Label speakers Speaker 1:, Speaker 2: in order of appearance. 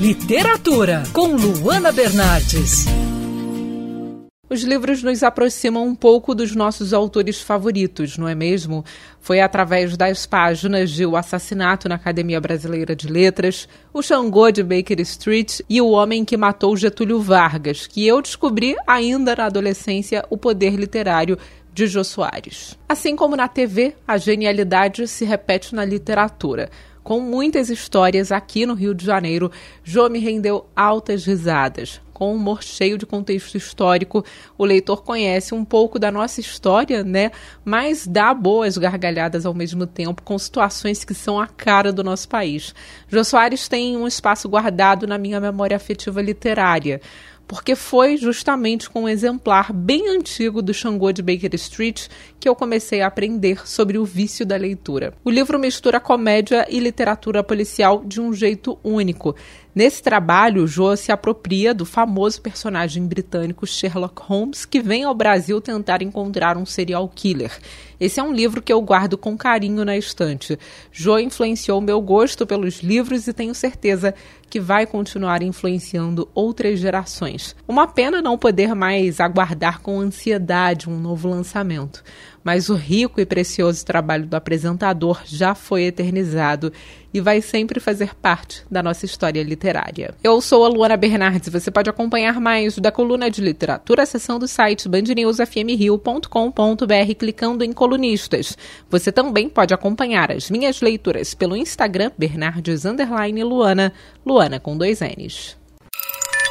Speaker 1: Literatura, com Luana Bernardes.
Speaker 2: Os livros nos aproximam um pouco dos nossos autores favoritos, não é mesmo? Foi através das páginas de O Assassinato na Academia Brasileira de Letras, O Xangô de Baker Street e O Homem que Matou Getúlio Vargas que eu descobri ainda na adolescência o poder literário de Jô Soares. Assim como na TV, a genialidade se repete na literatura. Com muitas histórias aqui no Rio de Janeiro, Jô me rendeu altas risadas. Com um humor cheio de contexto histórico, o leitor conhece um pouco da nossa história, né? Mas dá boas gargalhadas ao mesmo tempo, com situações que são a cara do nosso país. Jô Soares tem um espaço guardado na minha memória afetiva literária porque foi justamente com um exemplar bem antigo do Xangô de Baker Street que eu comecei a aprender sobre o vício da leitura. O livro mistura comédia e literatura policial de um jeito único. Nesse trabalho, Joe se apropria do famoso personagem britânico Sherlock Holmes, que vem ao Brasil tentar encontrar um serial killer. Esse é um livro que eu guardo com carinho na estante. Joe influenciou meu gosto pelos livros e tenho certeza que vai continuar influenciando outras gerações. Uma pena não poder mais aguardar com ansiedade um novo lançamento mas o rico e precioso trabalho do apresentador já foi eternizado e vai sempre fazer parte da nossa história literária. Eu sou a Luana Bernardes e você pode acompanhar mais da coluna de literatura, seção do site bandnewsfmrio.com.br clicando em colunistas. Você também pode acompanhar as minhas leituras pelo Instagram Bernardes Luana, Luana com dois N's.